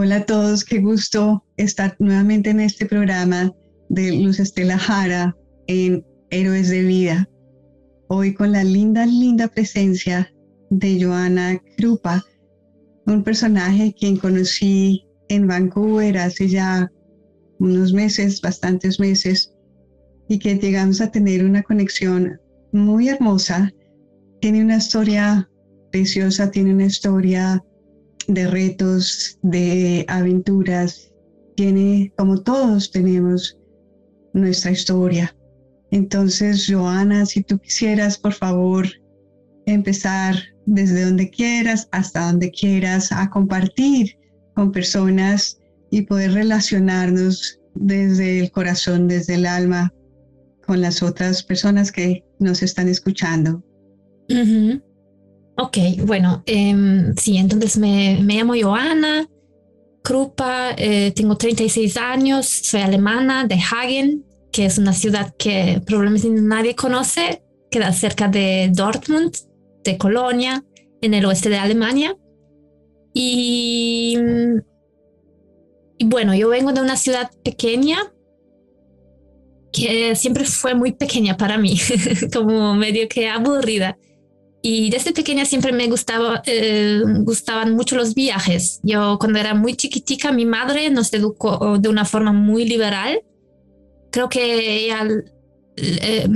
Hola a todos, qué gusto estar nuevamente en este programa de Luz Estela Jara en Héroes de Vida. Hoy con la linda, linda presencia de Joana Krupa, un personaje quien conocí en Vancouver hace ya unos meses, bastantes meses, y que llegamos a tener una conexión muy hermosa. Tiene una historia preciosa, tiene una historia de retos, de aventuras, tiene, como todos tenemos, nuestra historia. Entonces, Joana, si tú quisieras, por favor, empezar desde donde quieras hasta donde quieras a compartir con personas y poder relacionarnos desde el corazón, desde el alma, con las otras personas que nos están escuchando. Ok, bueno, em, sí, entonces me, me, llamo Joana Krupa, eh, tengo 36 años, soy alemana de Hagen, que es una ciudad que probablemente nadie conoce, queda cerca de Dortmund, de Colonia, en el oeste de Alemania. Y bueno, yo vengo de una ciudad pequeña que siempre fue muy pequeña para mí, como medio que aburrida. Y desde pequeña siempre me gustaba, eh, gustaban mucho los viajes. Yo cuando era muy chiquitica, mi madre nos educó de una forma muy liberal. Creo que ella eh,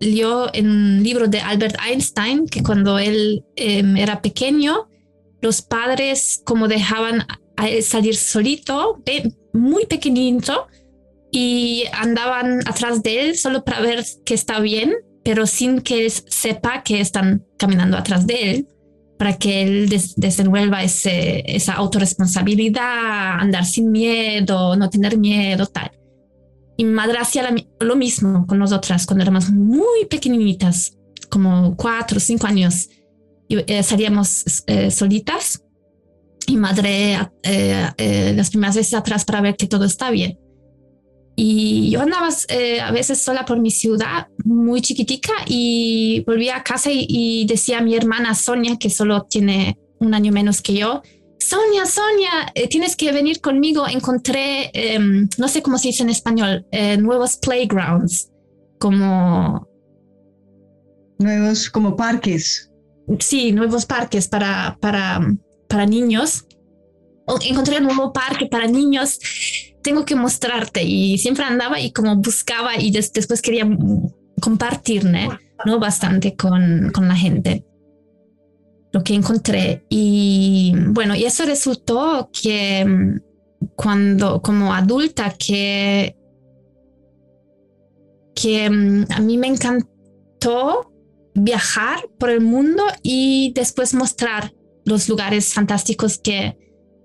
leyó en un libro de Albert Einstein que cuando él em, era pequeño, los padres como dejaban a él salir solito, muy pequeñito, y andaban atrás de él solo para ver que está bien, pero sin que él sepa que están caminando atrás de él, para que él desenvuelva ese, esa autorresponsabilidad, andar sin miedo, no tener miedo, tal. Y madre hacía lo mismo con nosotras cuando éramos muy pequeñitas, como cuatro o cinco años. Y, eh, salíamos eh, solitas y madre eh, las primeras veces atrás para ver que todo está bien. Y yo andaba eh, a veces sola por mi ciudad, muy chiquitica, y volvía a casa y, decía a mi hermana Sonia, que solo tiene un año menos que yo, Sonia, Sonia, eh, tienes que venir conmigo. Encontré, em, no sé cómo se dice en español, eh, nuevos playgrounds, como... Nuevos, como parques. Sí, nuevos parques para, para, para niños. Encontré un nuevo parque para niños tengo que mostrarte y siempre andaba y como buscaba y después quería compartir, ¿no? Bastante con, con la gente lo que encontré. Y bueno, y eso resultó que mm, cuando como adulta que, que mm, a mí me encantó viajar por el mundo y después mostrar los lugares fantásticos que,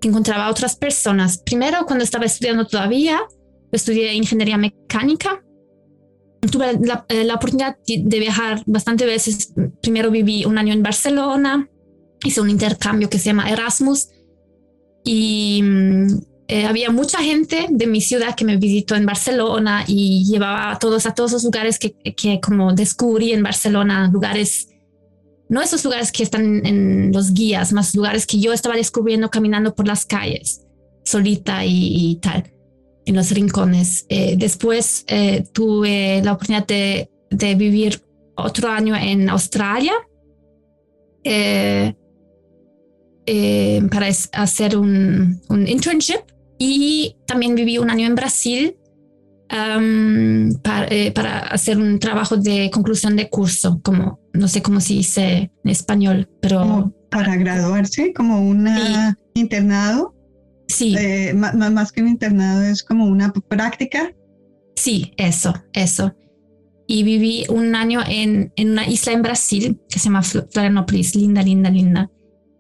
encontraba a otras personas. Primero, cuando estaba estudiando todavía, estudié ingeniería mecánica. Tuve la, eh, la oportunidad de viajar bastante veces. Primero viví un año en Barcelona, hice un intercambio que se llama Erasmus y mm, eh, había mucha gente de mi ciudad que me visitó en Barcelona y llevaba a todos a todos los lugares que, que como descubrí en Barcelona, lugares no esos lugares que están en los guías, más lugares que yo estaba descubriendo caminando por las calles, solita y, tal, en los rincones. Eh, después eh, tuve la oportunidad de, vivir otro año en Australia eh, para hacer un, internship y también viví un año en Brasil para, hacer un trabajo de conclusión de curso, como no sé cómo se dice en español, pero... para graduarse, como un internado. Sí. Eh, más, que un internado, es como una práctica. Sí, eso, eso. Y viví un año en, en una isla en Brasil que se llama Florianópolis, linda, linda, linda.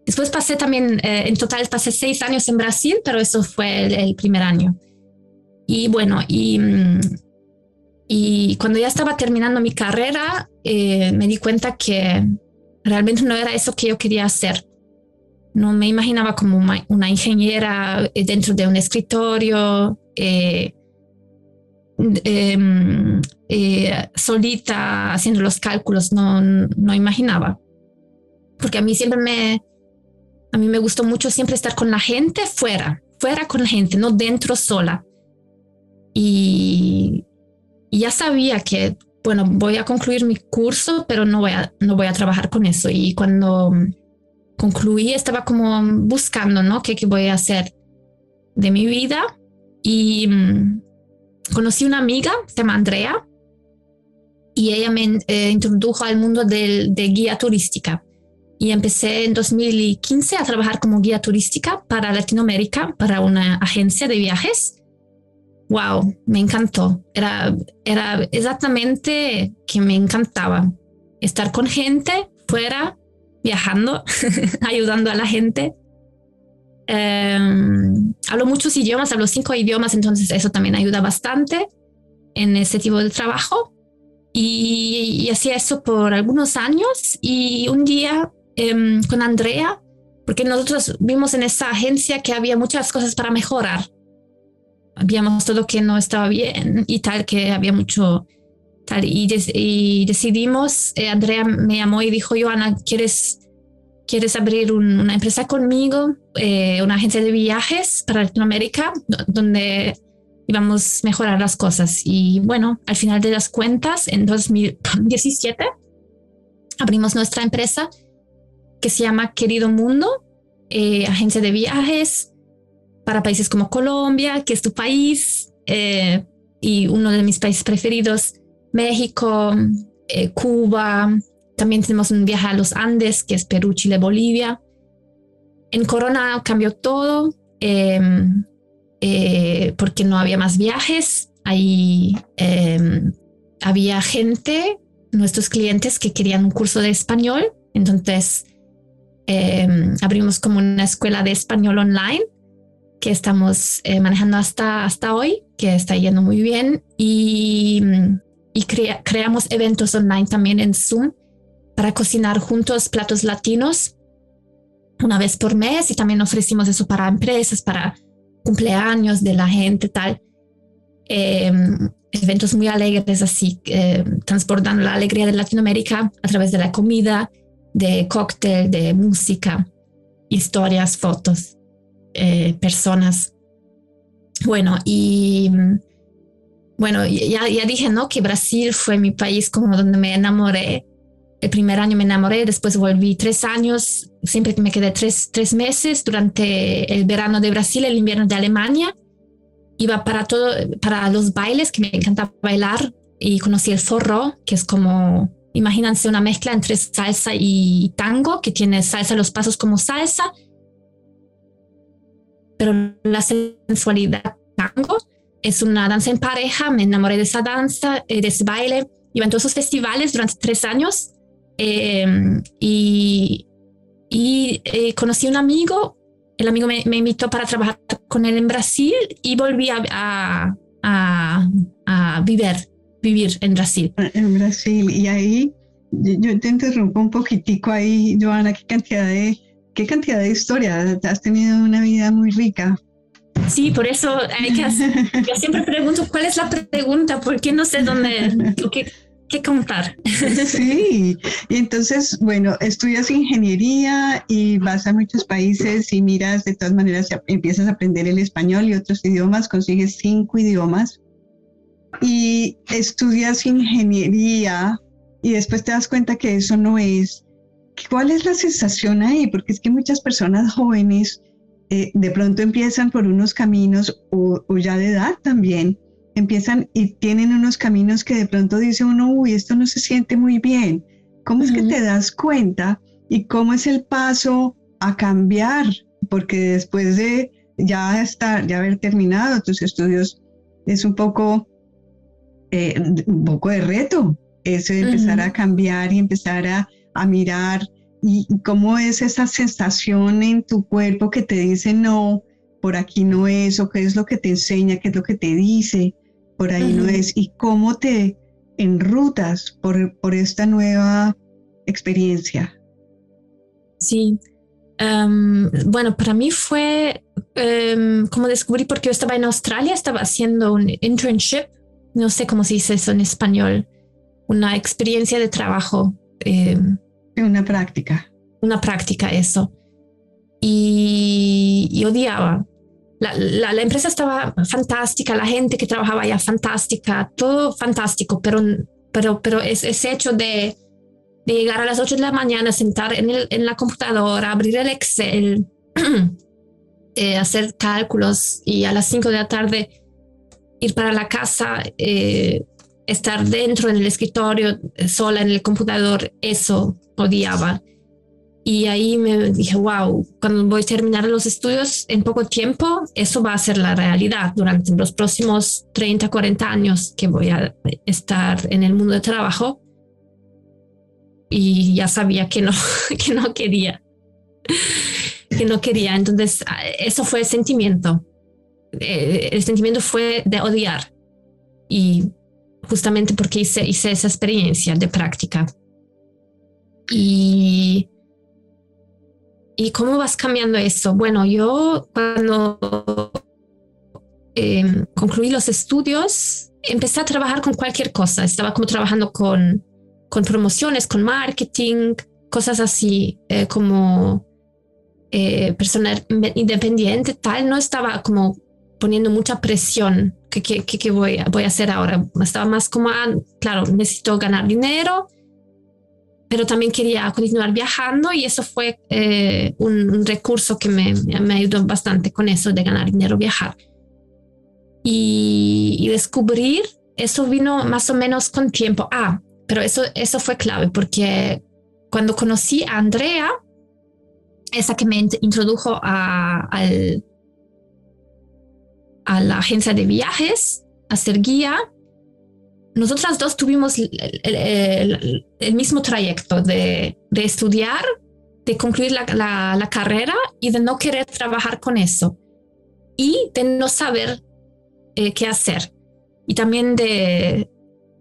Después pasé también, eh, en total pasé seis años en Brasil, pero eso fue el, primer año. Y bueno, y, mm, y cuando ya estaba terminando mi carrera, eh, me di cuenta que realmente no era eso que yo quería hacer. No me imaginaba como una, ingeniera eh, dentro de un escritorio, eh, em, solita haciendo los cálculos, no, no imaginaba. Porque a mí siempre me, a mí me gustó mucho siempre estar con la gente fuera, fuera con gente, no dentro sola. Y, ya sabía que, bueno, voy a concluir mi curso, pero no voy a, no voy a trabajar con eso. Y cuando concluí, estaba como buscando, ¿no? ¿Qué, qué voy a hacer de mi vida? Y mm, conocí una amiga, se llama Andrea, y ella me eh, introdujo al mundo de guía turística y empecé en 2015 a trabajar como guía turística para Latinoamérica, para una agencia de viajes. Wow, me encantó. Era, era exactamente que me encantaba estar con gente fuera, viajando, ayudando a la gente. Em, hablo muchos idiomas, hablo cinco idiomas, entonces eso también ayuda bastante en ese tipo de trabajo. Y, y hacía eso por algunos años y un día Em, con Andrea, porque nosotros vimos en esa agencia que había muchas cosas para mejorar. Habíamos todo que no estaba bien y tal, que había mucho tal. Y, y decidimos, eh, Andrea me llamó y dijo, Joana, ¿quieres, ¿quieres abrir una empresa conmigo? Eh, una agencia de viajes para Latinoamérica, donde íbamos a mejorar las cosas. Y bueno, al final de las cuentas, en 2017, abrimos nuestra empresa que se llama Querido Mundo, eh, agencia de viajes para países como Colombia, que es tu país, eh, y uno de mis países preferidos, México, eh, Cuba. También tenemos un viaje a los Andes, que es Perú, Chile, Bolivia. En Corona cambió todo em, porque no había más viajes. Ahí em, había gente, nuestros clientes, que querían un curso de español. Entonces, Em, abrimos como una escuela de español online que estamos eh, manejando hasta, hasta hoy, que está yendo muy bien. Y, y creamos eventos online también en Zoom para cocinar juntos platos latinos una vez por mes y también ofrecimos eso para empresas, para cumpleaños de la gente, tal. Em, eventos muy alegres así, eh, transportando la alegría de Latinoamérica a través de la comida de cóctel, de música, historias, fotos, eh, personas. Bueno, y bueno, ya, ya dije, ¿no? Que Brasil fue mi país como donde me enamoré. El primer año me enamoré, después volví tres años, siempre me quedé tres, tres meses durante el verano de Brasil, el invierno de Alemania. Iba para todo, para los bailes, que me encantaba bailar, y conocí el forró, que es como Imagínense una mezcla entre salsa y tango, que tiene salsa los pasos como salsa, pero la sensualidad tango es una danza en pareja. Me enamoré de esa danza, eh, de ese baile. Iba en todos esos festivales durante tres años em, y, y eh, conocí a un amigo. El amigo me, invitó para trabajar con él en Brasil y volví a, a, a, a vivir vivir en Brasil. En Brasil, y ahí yo te interrumpo un poquitico ahí, Joana, qué cantidad de, qué cantidad de historia, has tenido una vida muy rica. Sí, por eso hay que yo siempre pregunto cuál es la pregunta, porque no sé dónde, qué, qué contar. Sí, y entonces, bueno, estudias ingeniería y vas a muchos países y miras, de todas maneras, empiezas a aprender el español y otros idiomas, consigues cinco idiomas y estudias ingeniería y después te das cuenta que eso no es. ¿Cuál es la sensación ahí? Porque es que muchas personas jóvenes eh, de pronto empiezan por unos caminos o, ya de edad también, empiezan y tienen unos caminos que de pronto dice uno, uy, esto no se siente muy bien. ¿Cómo es que te das cuenta y cómo es el paso a cambiar? Porque después de ya estar, ya haber terminado tus estudios, es un poco eh, un poco de reto, eso de empezar a cambiar y empezar a, a mirar y, cómo es esa sensación en tu cuerpo que te dice no, por aquí no es, o qué es lo que te enseña, qué es lo que te dice, por ahí no es, y cómo te enrutas por, por esta nueva experiencia. Sí, em, bueno, para mí fue um, como descubrí porque yo estaba en Australia, estaba haciendo un internship no sé cómo se dice eso en español, una experiencia de trabajo. Eh, una práctica. Una práctica, eso. Y, odiaba. la, la, empresa estaba fantástica, la gente que trabajaba allá fantástica, todo fantástico, pero, pero, pero ese hecho de, de, llegar a las 8 de la mañana, sentar en la computadora, abrir el Excel, eh, hacer cálculos y a las 5 de la tarde ir para la casa, eh, estar dentro en el escritorio, sola en el computador, eso odiaba. Y ahí me dije, wow, cuando voy a terminar los estudios en poco tiempo, eso va a ser la realidad durante los próximos 30, 40 años que voy a estar en el mundo de trabajo. Y ya sabía que no, que no quería, que no quería. Entonces, eso fue el sentimiento. Eh, el sentimiento fue de odiar. Y justamente porque hice, hice esa experiencia de práctica. Y ¿Y cómo vas cambiando eso? Bueno, yo cuando em, concluí los estudios, empecé a trabajar con cualquier cosa. Estaba como trabajando con, con promociones, con marketing, cosas así, eh, como eh, persona independiente, tal. No estaba como poniendo mucha presión que, que, voy, voy a hacer ahora. Estaba más como, ah, claro, necesito ganar dinero pero también quería continuar viajando y eso fue eh, un, recurso que me, me, ayudó bastante con eso de ganar dinero, viajar. Y, descubrir, eso vino más o menos con tiempo. Ah, pero eso, eso fue clave porque cuando conocí a Andrea, esa que me introdujo a, a la agencia de viajes, a ser guía, nosotras dos tuvimos el, mismo trayecto de, estudiar, de concluir la, carrera y de no querer trabajar con eso y de no saber eh, qué hacer y también de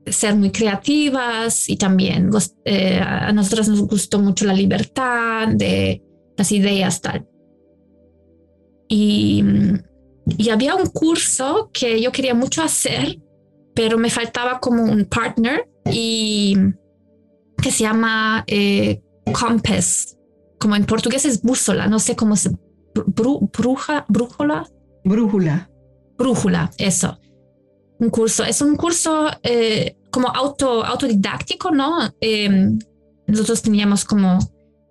ser muy creativas y también eh, a nosotras nos gustó mucho la libertad de las ideas tal. Y, y había un curso que yo quería mucho hacer pero me faltaba como un partner y que se llama eh, Compass, como en portugués es bússola, no sé cómo se bruja, brújula. Brújula. Brújula, eso. Un curso, es un curso eh, como auto, autodidáctico, ¿no? Em, nosotros teníamos como,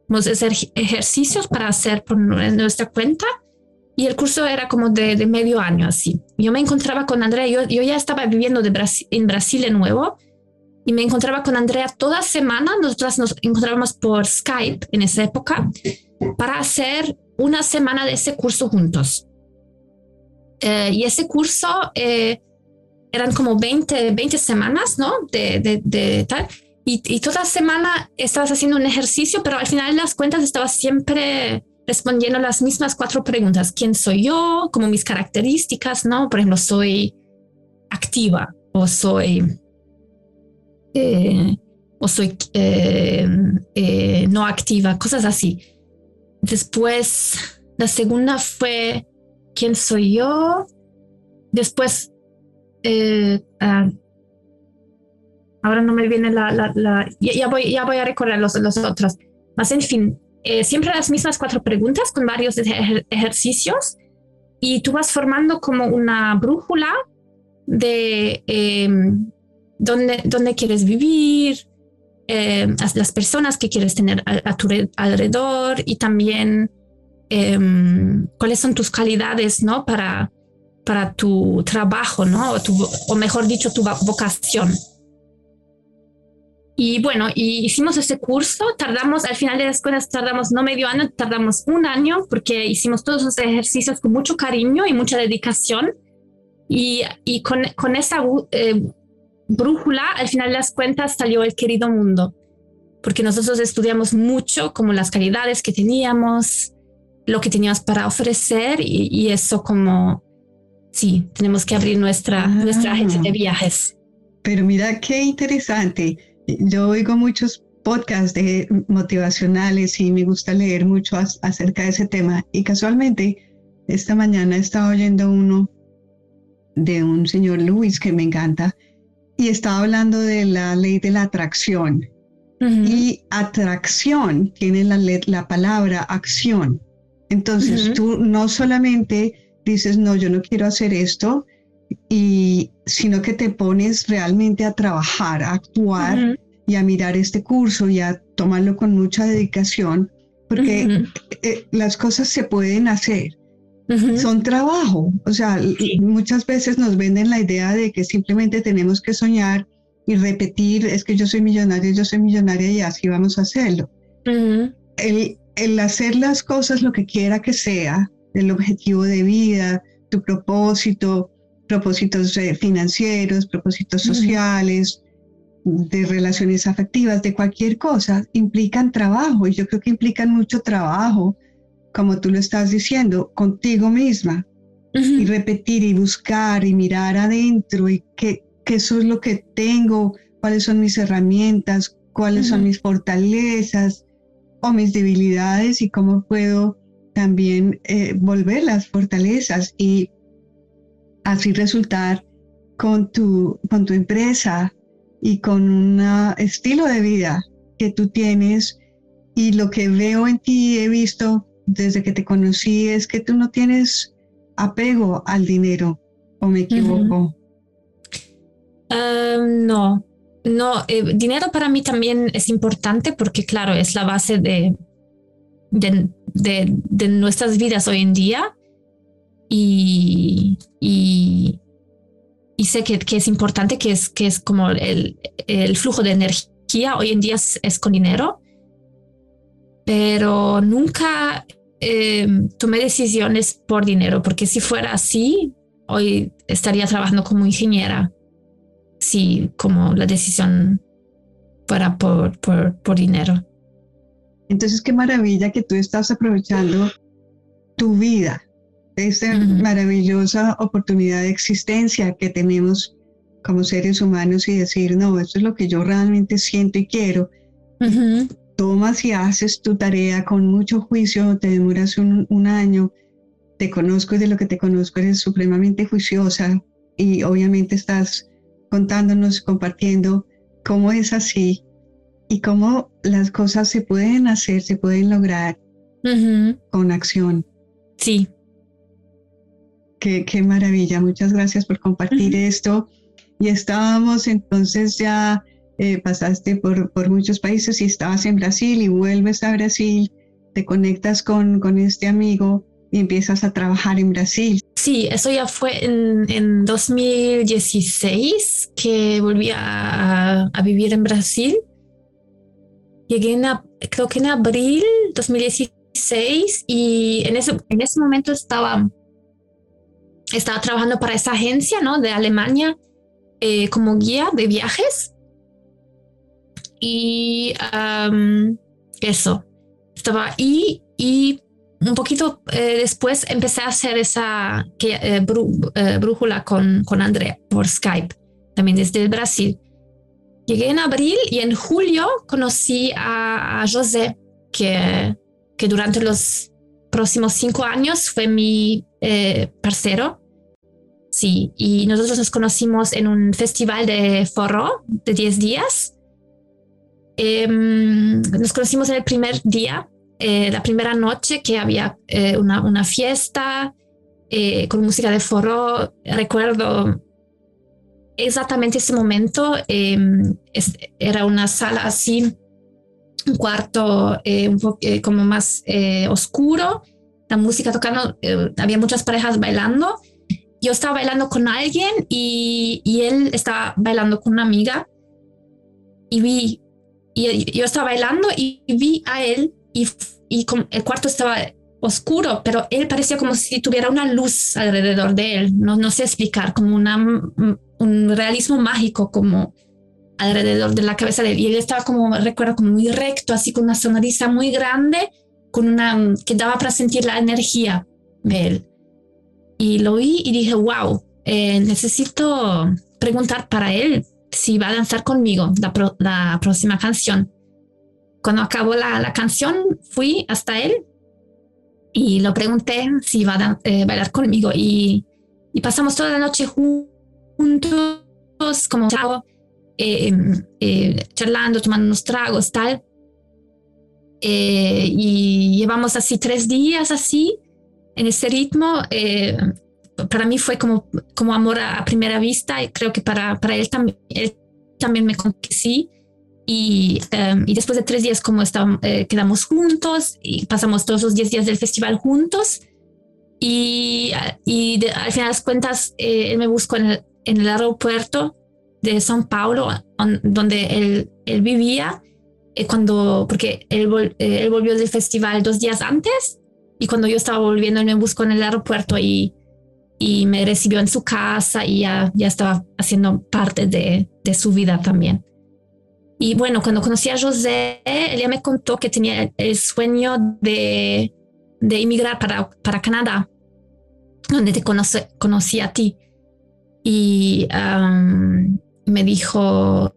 como ejercicios para hacer por nuestra cuenta y el curso era como de, medio año así. Yo me encontraba con Andrea, yo, yo ya estaba viviendo de en Brasil de nuevo y me encontraba con Andrea toda semana, nosotras nos encontrábamos por Skype en esa época para hacer una semana de ese curso juntos. Eh, y ese curso eh, eran como 20, 20 semanas, ¿no? De, de, de tal. Y, y, toda semana estabas haciendo un ejercicio, pero al final de las cuentas estabas siempre respondiendo las mismas cuatro preguntas. ¿Quién soy yo? Como mis características, ¿no? Por ejemplo, soy activa o soy... Eh, o soy eh, eh, no activa, cosas así. Después, la segunda fue, ¿quién soy yo? Después, ah, ahora no me viene la, la, ya, voy, ya voy a recordar los, los otros. Más en fin, eh, siempre las mismas cuatro preguntas con varios ejercicios y tú vas formando como una brújula de em, dónde, dónde, quieres vivir, em, las personas que quieres tener a, tu alrededor y también em, cuáles son tus calidades ¿no? para, para tu trabajo, ¿no? o, o mejor dicho, tu vocación. Y bueno, y hicimos ese curso, tardamos, al final de las escuela tardamos no medio año, tardamos un año porque hicimos todos los ejercicios con mucho cariño y mucha dedicación. Y, y con, con, esa eh, brújula, al final de las cuentas, salió el querido mundo, porque nosotros estudiamos mucho como las calidades que teníamos, lo que teníamos para ofrecer y, y eso como, sí, tenemos que abrir nuestra, nuestra agencia de viajes. Pero mira qué interesante yo oigo muchos podcasts de motivacionales y me gusta leer mucho acerca de ese tema. Y casualmente, esta mañana estaba oyendo uno de un señor Luis que me encanta y estaba hablando de la ley de la atracción. Y atracción tiene la, la palabra acción. Entonces tú no solamente dices, no, yo no quiero hacer esto, y sino que te pones realmente a trabajar, a actuar y a mirar este curso y a tomarlo con mucha dedicación, porque eh, las cosas se pueden hacer. Son trabajo, o sea, muchas veces nos venden la idea de que simplemente tenemos que soñar y repetir, es que yo soy millonaria, yo soy millonaria y así vamos a hacerlo. el, el hacer las cosas lo que quiera que sea, el objetivo de vida, tu propósito, propósitos eh, financieros, propósitos sociales, de relaciones afectivas, de cualquier cosa, implican trabajo. Y yo creo que implican mucho trabajo, como tú lo estás diciendo, contigo misma. Y repetir y buscar y mirar adentro y qué, qué eso es lo que tengo, cuáles son mis herramientas, cuáles son mis fortalezas o mis debilidades y cómo puedo también eh, volver las fortalezas y así resultar con tu, con tu empresa y con un estilo de vida que tú tienes. Y lo que veo en ti, he visto desde que te conocí, es que tú no tienes apego al dinero, ¿o me equivoco? no, no, eh, dinero para mí también es importante porque, claro, es la base de, de, nuestras vidas hoy en día. Y, sé que, es importante, que es, que es como el, flujo de energía hoy en día es, con dinero, pero nunca eh, tomé decisiones por dinero, porque si fuera así, hoy estaría trabajando como ingeniera, si como la decisión fuera por, por, por dinero. Entonces, qué maravilla que tú estás aprovechando tu vida, esta maravillosa oportunidad de existencia que tenemos como seres humanos y decir, no, esto es lo que yo realmente siento y quiero. Tomas y haces tu tarea con mucho juicio, te demoras un, un año, te conozco y de lo que te conozco eres supremamente juiciosa y obviamente estás contándonos, compartiendo cómo es así y cómo las cosas se pueden hacer, se pueden lograr con acción. Sí. Qué, qué, maravilla, muchas gracias por compartir esto. Y estábamos entonces ya, eh, pasaste por, por muchos países y estabas en Brasil y vuelves a Brasil, te conectas con, con este amigo y empiezas a trabajar en Brasil. Sí, eso ya fue en, en 2016 que volví a, a vivir en Brasil Llegué en, creo que en abril 2016 y en ese, en ese momento estaba, estaba trabajando para esa agencia ¿no? de Alemania eh, como guía de viajes. Y eso, estaba ahí y un poquito eh, después empecé a hacer esa que, eh, brújula con, con Andrea por Skype, también desde Brasil. Llegué en abril y en julio conocí a, José, que, que durante los próximos cinco años fue mi eh, parcero. Sí, y nosotros nos conocimos en un festival de forró de 10 días. Em, nos conocimos en el primer día, eh, la primera noche que había eh, una, una, fiesta con música de forró. Recuerdo exactamente ese momento em, era una sala así, un cuarto eh, un poco eh, como más eh, oscuro, la música tocando, había muchas parejas bailando. Yo estaba bailando con alguien y, él estaba bailando con una amiga y vi, y yo estaba bailando y vi a él y, el cuarto estaba oscuro, pero él parecía como si tuviera una luz alrededor de él. No, no sé explicar, como un realismo mágico como alrededor de la cabeza de él. Y él estaba como, recuerdo, como muy recto, así con una sonrisa muy grande, con una que daba para sentir la energía de él. Y lo oí y dije, wow, eh, necesito preguntar para él si va a danzar conmigo la, próxima canción. Cuando acabó la, canción, fui hasta él y lo pregunté si va a eh, bailar conmigo y, y pasamos toda la noche juntos como eh, eh, charlando, tomando unos tragos, tal. Eh, y llevamos así tres días así, en ese ritmo. para mí fue como, como amor a, primera vista y creo que para, para él, también él también me contó que sí. Y, em, y, después de tres días como estábamos, eh, quedamos juntos y pasamos todos los diez días del festival juntos. Y, y al final de las cuentas, eh, él me buscó en el, en el, aeropuerto de São Paulo, donde él, él vivía, eh, cuando, porque él, él volvió del festival dos días antes y cuando yo estaba volviendo, él me buscó en el aeropuerto y, y me recibió en su casa y ya, ya estaba haciendo parte de, de su vida también. Y bueno, cuando conocí a José, ella me contó que tenía el sueño de, de emigrar para, para Canadá, donde te conoce, conocí a ti. Y me dijo,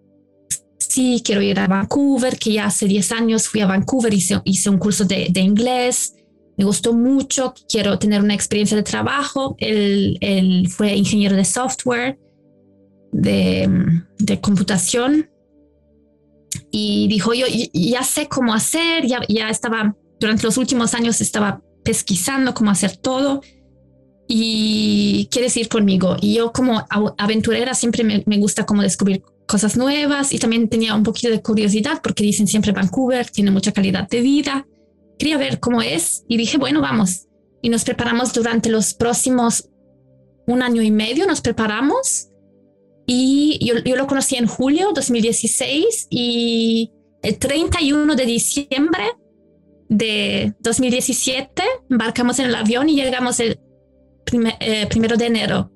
sí, quiero ir a Vancouver, que ya hace 10 años fui a Vancouver, hice, hice un curso de, de inglés me gustó mucho, quiero tener una experiencia de trabajo. Él, él fue ingeniero de software, de, de, computación, y dijo, yo ya sé cómo hacer, ya, ya estaba, durante los últimos años estaba pesquisando cómo hacer todo y quieres ir conmigo. Y yo como aventurera siempre me, me gusta como descubrir cosas nuevas y también tenía un poquito de curiosidad porque dicen siempre Vancouver tiene mucha calidad de vida quería ver cómo es y dije, bueno, vamos. Y nos preparamos durante los próximos un año y medio, nos preparamos y yo, yo lo conocí en julio 2016 y el 31 de diciembre de 2017 embarcamos en el avión y llegamos el eh, primero de enero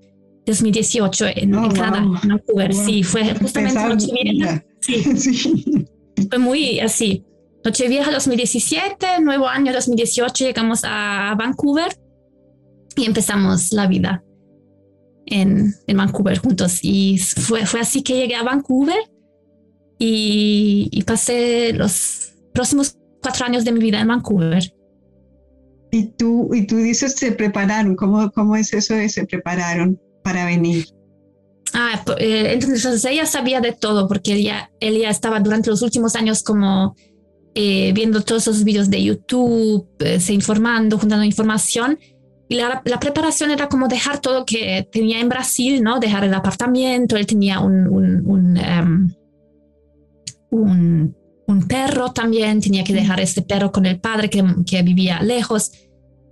2018 en, en Canadá, en Vancouver. Sí, fue justamente Nochevieja. Sí. sí. Fue muy así. Nochevieja 2017, nuevo año 2018, llegamos a Vancouver y empezamos la vida en, en Vancouver juntos. Y fue, fue así que llegué a Vancouver y, y, pasé los próximos cuatro años de mi vida en Vancouver. Y tú, y tú dices, se prepararon. ¿Cómo, cómo es eso de se prepararon para venir? Ah, eh, entonces ella sabía de todo porque ella, ella estaba durante los últimos años como eh, viendo todos esos vídeos de YouTube, eh, se informando, juntando información. Y la, la, preparación era como dejar todo que tenía en Brasil, ¿no? Dejar el apartamento, él tenía un, un, un, um, un, un perro también, tenía que dejar este perro con el padre que, que vivía lejos,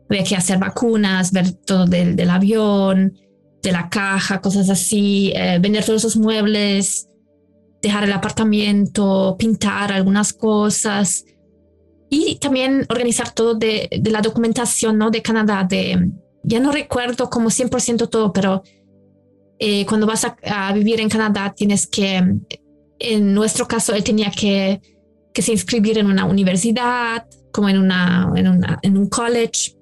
había que hacer vacunas, ver todo del, del avión, de la caja, cosas así, eh, vender todos esos muebles, dejar el apartamento, pintar algunas cosas y también organizar todo de, la documentación ¿no? de Canadá. De, ya no recuerdo como 100% todo, pero eh, cuando vas a, vivir en Canadá tienes que, en nuestro caso, él tenía que, que se inscribir en una universidad, como en, una, en un college,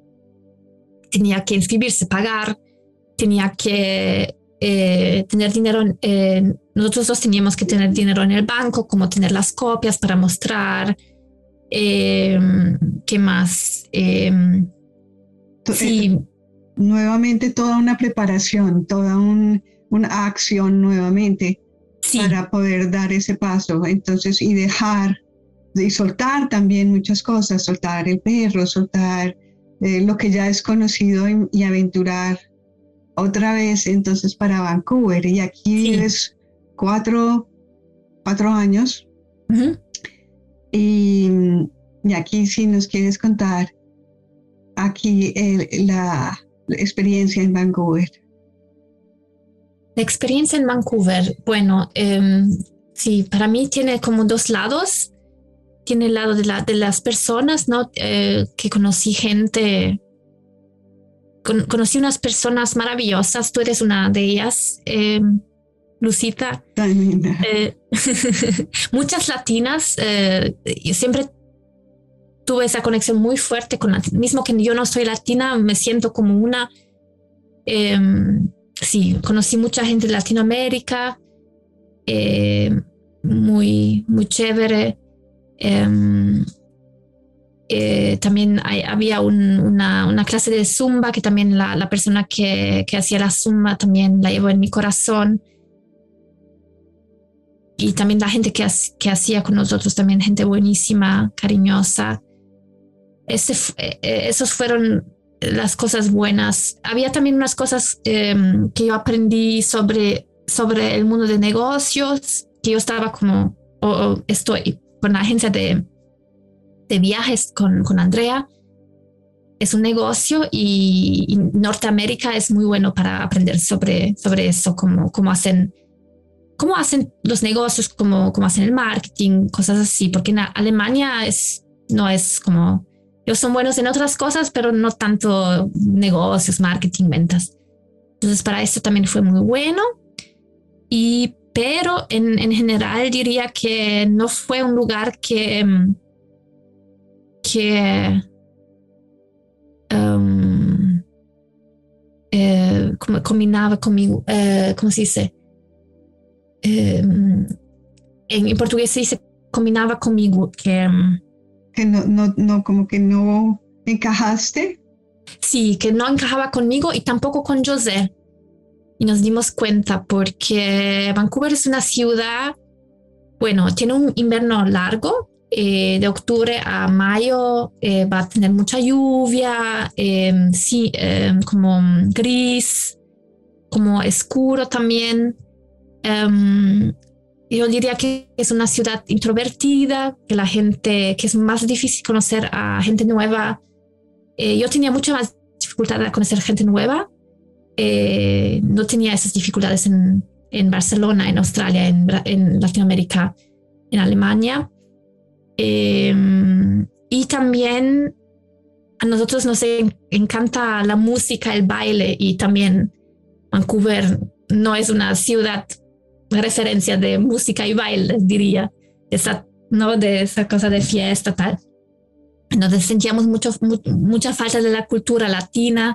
tenía que inscribirse, pagar, tenía que eh, tener dinero nosotros dos teníamos que tener dinero en el banco, como tener las copias para mostrar. Eh, ¿Qué más? Eh, sí. Nuevamente toda una preparación, toda una acción nuevamente para poder dar ese paso. Entonces, y dejar, y soltar también muchas cosas, soltar el perro, soltar eh, lo que ya es conocido y, aventurar otra vez entonces para Vancouver. Y aquí vives cuatro, cuatro años. y, aquí si nos quieres contar aquí la, experiencia en Vancouver. La experiencia en Vancouver, bueno, em, sí, para mí tiene como dos lados. Tiene el lado de, la, de las personas, ¿no? Eh, que conocí gente, conocí unas personas maravillosas, tú eres una de ellas. Em, Lucita. Eh, muchas latinas, eh, siempre tuve esa conexión muy fuerte con mismo que yo no soy latina, me siento como una. Sí, conocí mucha gente de Latinoamérica, eh, muy, muy chévere. Em, también había una, clase de zumba que también la, persona que, hacía la zumba también la llevo en mi corazón y también la gente que, que hacía con nosotros, también gente buenísima, cariñosa. Ese, eh, eh, esos fueron las cosas buenas. Había también unas cosas em, que yo aprendí sobre, sobre el mundo de negocios, que yo estaba como, o, estoy con la agencia de, de viajes con, con Andrea. Es un negocio y, Norteamérica es muy bueno para aprender sobre, sobre eso, cómo, cómo hacen cómo hacen los negocios, cómo, cómo hacen el marketing, cosas así, porque en Alemania es, no es como ellos son buenos en otras cosas, pero no tanto negocios, marketing, ventas. Entonces, para esto también fue muy bueno. Y, pero en, en general diría que no fue un lugar que, que um, eh, combinaba conmigo, eh, ¿cómo se dice? Em, en, en, portugués se dice combinaba conmigo, que que no, no, no, como que no encajaste. Sí, que no encajaba conmigo y tampoco con José. Y nos dimos cuenta porque Vancouver es una ciudad, bueno, tiene un invierno largo, eh, de octubre a mayo eh, va a tener mucha lluvia, em, sí, em, como gris, como oscuro también. Em, yo diría que es una ciudad introvertida, que la gente, que es más difícil conocer a gente nueva. Eh, yo tenía mucha más dificultad de conocer gente nueva. Eh, no tenía esas dificultades en, en Barcelona, en Australia, en Latinoamérica, en Alemania. Em, y también a nosotros nos encanta la música, el baile y también Vancouver no es una ciudad referencia de música y baile, diría, esa, ¿no? de esa cosa de fiesta, tal. Entonces sentíamos mucho, mucha falta de la cultura latina,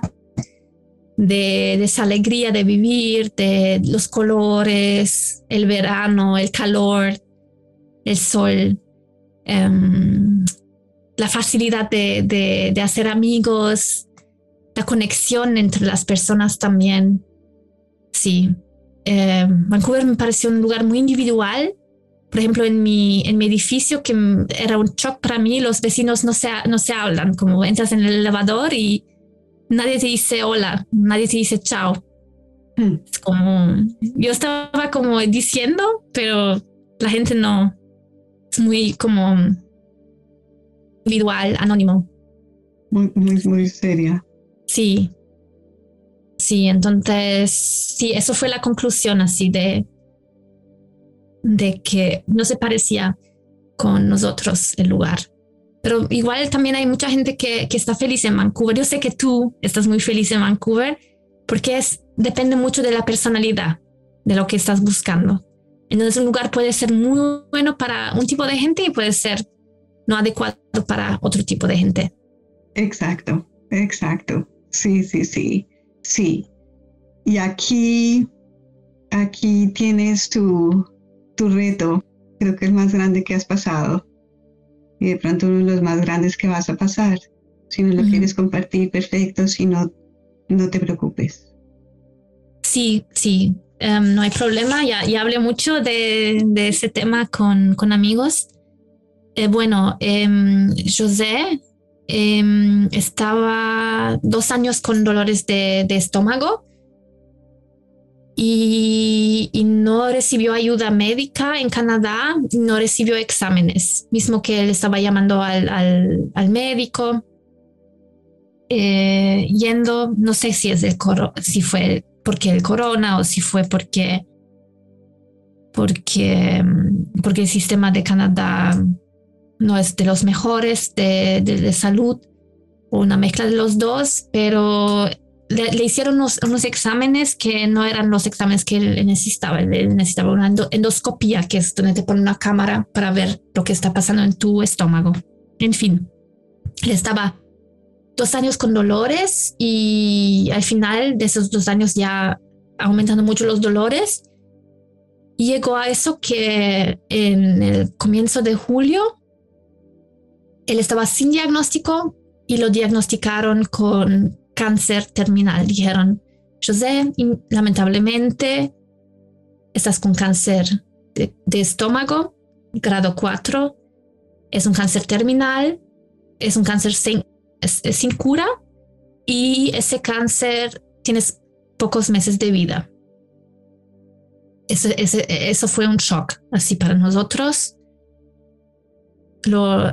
de, de, esa alegría de vivir, de los colores, el verano, el calor, el sol, um, la facilidad de, de, de, hacer amigos, la conexión entre las personas también. Sí, eh, Vancouver me pareció un lugar muy individual. Por ejemplo, en mi, en mi edificio, que era un shock para mí, los vecinos no se, no se hablan, como entras en el elevador y nadie te dice hola, nadie te dice chao. Hmm. Es como, yo estaba como diciendo, pero la gente no, muy como individual, anónimo. Muy, muy, muy seria. Sí, Sí, entonces, sí, eso fue la conclusión así de, de que no se parecía con nosotros el lugar. Pero igual también hay mucha gente que, que está feliz en Vancouver. Yo sé que tú estás muy feliz en Vancouver porque es, depende mucho de la personalidad, de lo que estás buscando. Entonces un lugar puede ser muy bueno para un tipo de gente y puede ser no adecuado para otro tipo de gente. Exacto, exacto. Sí, sí, sí. Sí. Y aquí, aquí tienes tu, tu reto, creo que el más grande que has pasado. Y de pronto uno de los más grandes que vas a pasar. Si no lo quieres compartir, perfecto. Si no, no te preocupes. Sí, sí, em, no hay problema. Ya, hablé mucho de, ese tema con, amigos. Eh, bueno, em, José Em, estaba dos años con dolores de, estómago y, no recibió ayuda médica en Canadá, no recibió exámenes, mismo que él estaba llamando al, al, médico, eh, yendo, no sé si es el si fue porque el corona o si fue porque porque porque el sistema de Canadá no es de los mejores de, de, salud, una mezcla de los dos, pero le, hicieron unos, unos, exámenes que no eran los exámenes que él necesitaba. Él necesitaba una endoscopía, que es donde te ponen una cámara para ver lo que está pasando en tu estómago. En fin, él estaba dos años con dolores y al final de esos dos años ya aumentando mucho los dolores. Llegó a eso que en el comienzo de julio él estaba sin diagnóstico y lo diagnosticaron con cáncer terminal. Dijeron, José, lamentablemente estás con cáncer de, estómago, grado 4, es un cáncer terminal, es un cáncer sin, sin cura y ese cáncer tienes pocos meses de vida. Eso fue un shock así para nosotros. Lo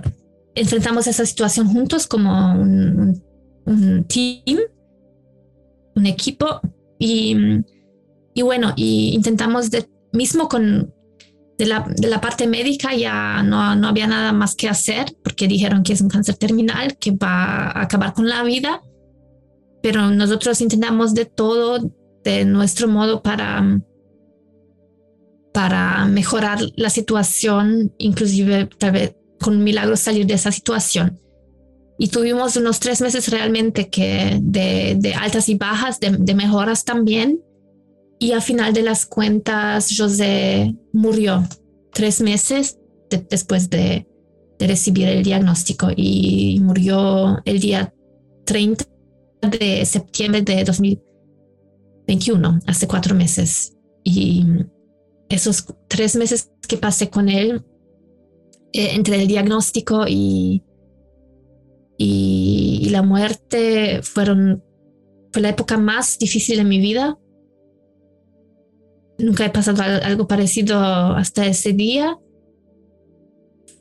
enfrentamos esa situación juntos como un, un team, un equipo y, y bueno, y intentamos de, mismo con de la, de la, parte médica ya no, no había nada más que hacer porque dijeron que es un cáncer terminal que va a acabar con la vida, pero nosotros intentamos de todo de nuestro modo para para mejorar la situación, inclusive tal vez con un milagro salir de esa situación. Y tuvimos unos tres meses realmente que de, de altas y bajas, de, de, mejoras también. Y al final de las cuentas, José murió tres meses después de, recibir el diagnóstico y murió el día 30 de septiembre de 2021, hace cuatro meses. Y esos tres meses que pasé con él, eh, entre el diagnóstico y, y, la muerte, fueron, fue la época más difícil de mi vida. Nunca he pasado algo parecido hasta ese día.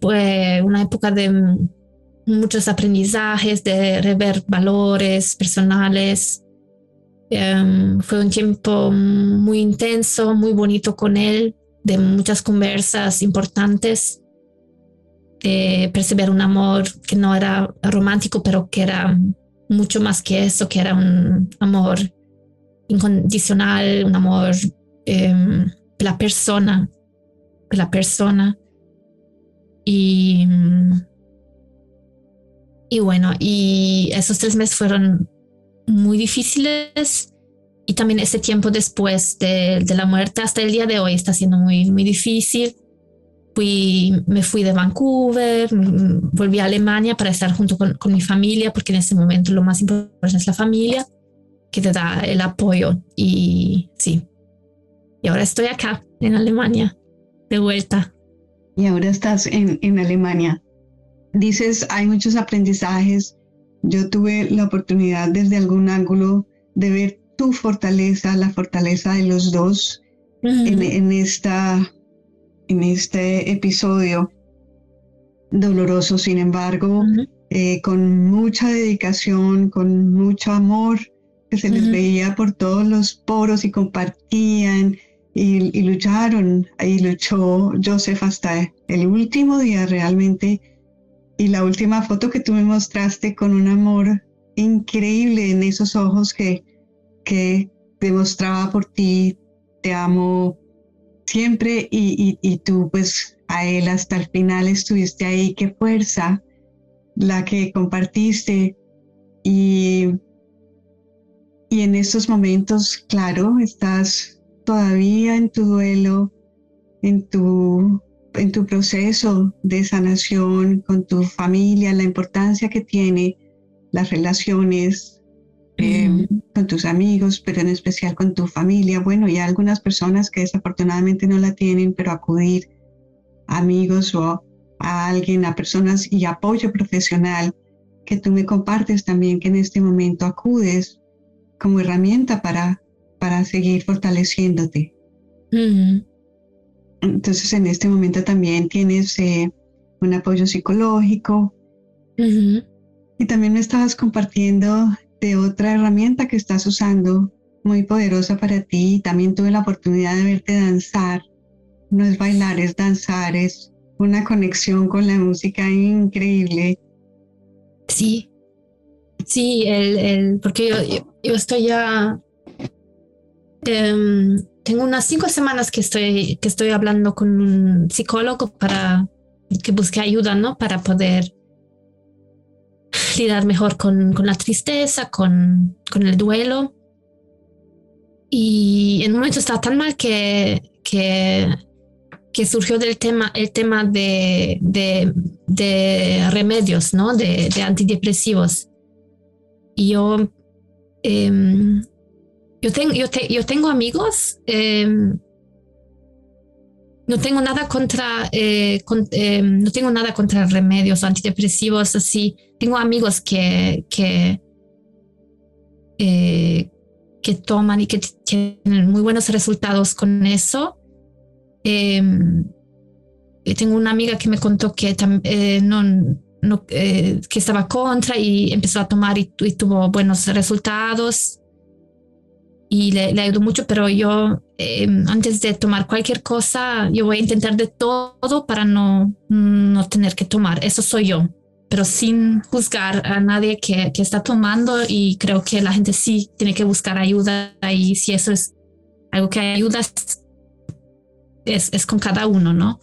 Fue una época de muchos aprendizajes, de rever valores personales, Em, fue un tiempo muy intenso, muy bonito con él, de muchas conversas importantes, de percibir un amor que no era romántico, pero que era mucho más que eso, que era un amor incondicional, un amor eh, la persona, la persona. Y, y bueno, y esos tres meses fueron muy difíciles y también ese tiempo después de, de, la muerte hasta el día de hoy está siendo muy, muy difícil. Fui, me fui de Vancouver, volví a Alemania para estar junto con, con, mi familia, porque en ese momento lo más importante es la familia, que te da el apoyo. Y sí, y ahora estoy acá, en Alemania, de vuelta. Y ahora estás en, en Alemania. Dices, hay muchos aprendizajes. Yo tuve la oportunidad desde algún ángulo de ver tu fortaleza, la fortaleza de los dos en, esta, en este episodio doloroso, sin embargo, eh, con mucha dedicación, con mucho amor que se les veía por todos los poros y compartían y, y lucharon. Y luchó Joseph hasta el último día realmente. Y la última foto que tú me mostraste con un amor increíble en esos ojos que, que demostraba por ti, te amo siempre y, y, tú pues a él hasta el final estuviste ahí, qué fuerza la que compartiste. Y, y en estos momentos, claro, estás todavía en tu duelo, en tu en tu proceso de sanación con tu familia, la importancia que tiene las relaciones em, con tus amigos, pero en especial con tu familia. Bueno, y algunas personas que desafortunadamente no la tienen, pero acudir a amigos o a alguien, a personas y apoyo profesional que tú me compartes también que en este momento acudes como herramienta para, para seguir fortaleciéndote. Entonces, en este momento también tienes eh, un apoyo psicológico. Y también me estabas compartiendo de otra herramienta que estás usando muy poderosa para ti. También tuve la oportunidad de verte danzar. No es bailar, es danzar, es una conexión con la música increíble. Sí, sí, el, porque yo, estoy ya em, tengo unas cinco semanas que estoy, que estoy hablando con un psicólogo para que busque ayuda, ¿no? Para poder lidiar mejor con, con la tristeza, con, con, el duelo. Y en un momento estaba tan mal que, que, que surgió del tema, el tema de, de, de remedios, ¿no? De, de, antidepresivos. Y yo eh, yo, tengo yo, yo tengo amigos, em, no tengo nada contra, eh, em, no tengo nada contra remedios antidepresivos, así. Tengo amigos que, que, eh, que toman y que tienen muy buenos resultados con eso. Em, tengo una amiga que me contó que eh, no, no que estaba contra y empezó a tomar y, tuvo buenos resultados y le, le ayudó mucho, pero yo em, antes de tomar cualquier cosa, yo voy a intentar de todo para no, no tener que tomar. Eso soy yo pero sin juzgar a nadie que, que, está tomando y creo que la gente sí tiene que buscar ayuda y si eso es algo que ayuda es, es con cada uno, ¿no?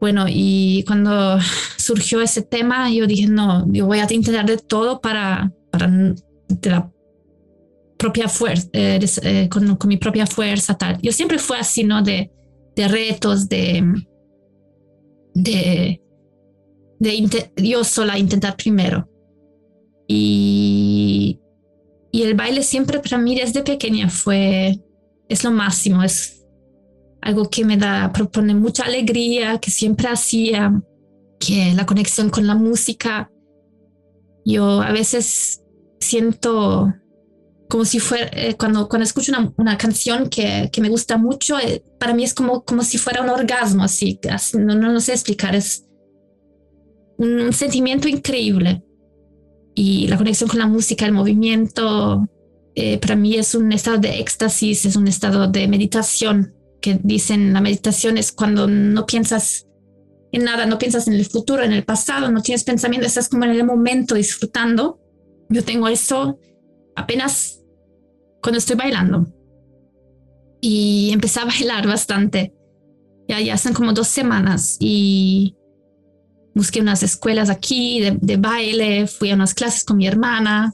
Bueno, y cuando surgió ese tema, yo dije, no, yo voy a intentar de todo para, para de la propia fuerza, eh, eh, con, con, mi propia fuerza, tal. Yo siempre fui así, ¿no? De, de retos, de, de de yo sola intentar primero. Y, y el baile siempre para mí desde pequeña fue, es lo máximo, es algo que me da, propone mucha alegría, que siempre hacía, que la conexión con la música, yo a veces siento como si fuera, eh, cuando, cuando escucho una, canción que, que, me gusta mucho, eh, para mí es como, como si fuera un orgasmo, así, no, no, no sé explicar, es, un sentimiento increíble. Y la conexión con la música, el movimiento, eh, para mí es un estado de éxtasis, es un estado de meditación, que dicen la meditación es cuando no piensas en nada, no piensas en el futuro, en el pasado, no tienes pensamiento, estás como en el momento disfrutando. Yo tengo eso apenas cuando estoy bailando. Y empecé a bailar bastante. Ya, ya son como dos semanas y busqué unas escuelas aquí de, baile, fui a unas clases con mi hermana.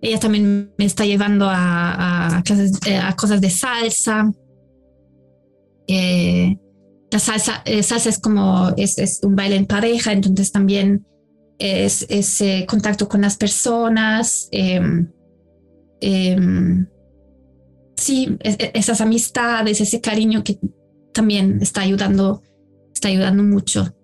Ella también me está llevando a, a, eh, cosas de salsa. Eh, la salsa, eh, salsa es como es, es, un baile en pareja, entonces también es ese contacto con las personas. Em, em, sí, esas amistades, ese cariño que también está ayudando, está ayudando mucho.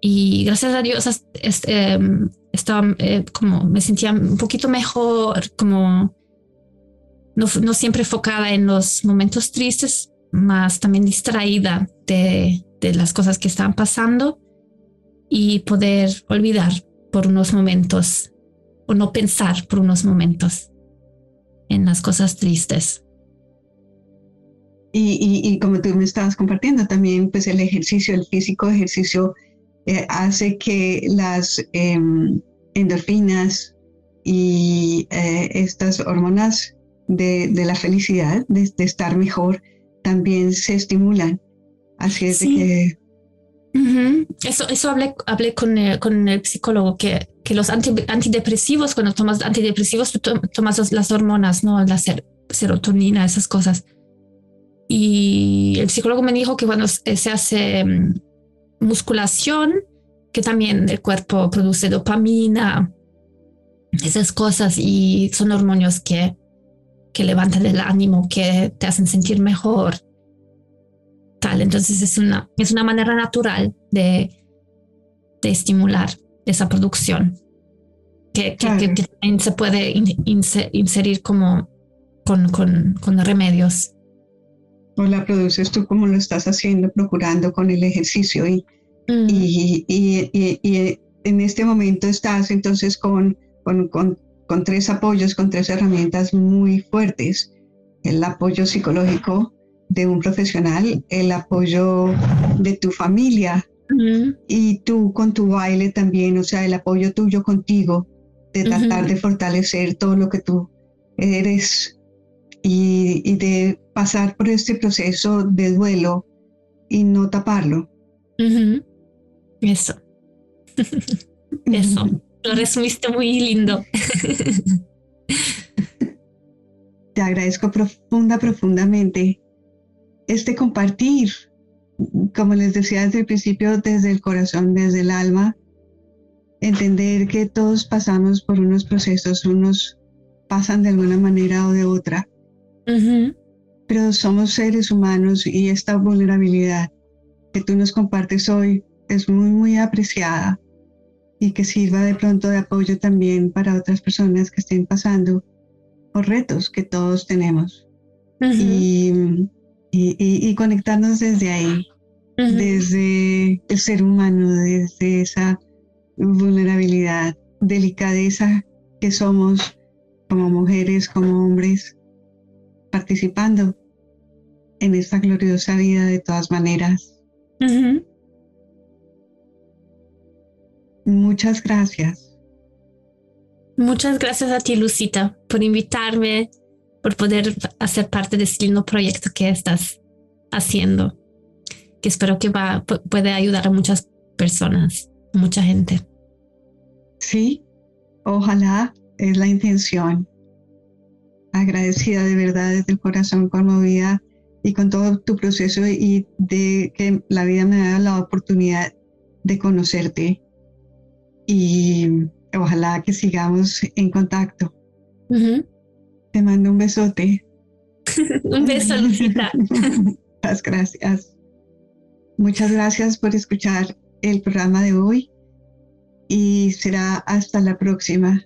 Y gracias a Dios em, estaba eh, como me sentía un poquito mejor, como no, no, siempre enfocada en los momentos tristes, más también distraída de, de las cosas que estaban pasando y poder olvidar por unos momentos o no pensar por unos momentos en las cosas tristes. Y, y, y, como tú me estabas compartiendo también, pues el ejercicio, el físico ejercicio eh, hace que las em, endorfinas y eh, estas hormonas de, la felicidad, de, estar mejor, también se estimulan. Así es que... Eso, eso hablé, hablé con, el, con el psicólogo, que, que los antidepresivos, cuando tomas antidepresivos, tú tomas las hormonas, ¿no? La serotonina, esas cosas. Y el psicólogo me dijo que cuando se hace em, musculación, que también el cuerpo produce dopamina, esas cosas y son hormonios que, que levantan el ánimo, que te hacen sentir mejor. Tal, entonces es una, es una manera natural de, de estimular esa producción que, que, se puede inserir como con, con, con remedios o la produces tú como lo estás haciendo, procurando con el ejercicio. Y, y, y, y, en este momento estás entonces con, con, con, con, tres apoyos, con tres herramientas muy fuertes. El apoyo psicológico de un profesional, el apoyo de tu familia y tú con tu baile también, o sea, el apoyo tuyo contigo, de tratar de fortalecer todo lo que tú eres y, y de pasar por este proceso de duelo y no taparlo. Eso. Eso. Lo resumiste muy lindo. Te agradezco profunda, profundamente este compartir, como les decía desde el principio, desde el corazón, desde el alma, entender que todos pasamos por unos procesos, unos pasan de alguna manera o de otra, pero somos seres humanos y esta vulnerabilidad que tú nos compartes hoy es muy, muy apreciada y que sirva de pronto de apoyo también para otras personas que estén pasando o retos que todos tenemos. y, y, conectarnos desde ahí, desde el ser humano, desde esa vulnerabilidad, delicadeza que somos como mujeres, como hombres, participando en esta gloriosa vida de todas maneras. Muchas gracias. Muchas gracias a ti, Lucita, por invitarme, por poder hacer parte de este lindo proyecto que estás haciendo, que espero que va, puede ayudar a muchas personas, a mucha gente. Sí, ojalá es la intención. Agradecida de verdad desde el corazón, conmovida y con todo tu proceso y de que la vida me ha dado la oportunidad de conocerte y ojalá que sigamos en contacto. Te mando un besote. un beso, Lucita. Muchas gracias. Muchas gracias por escuchar el programa de hoy y será hasta la próxima.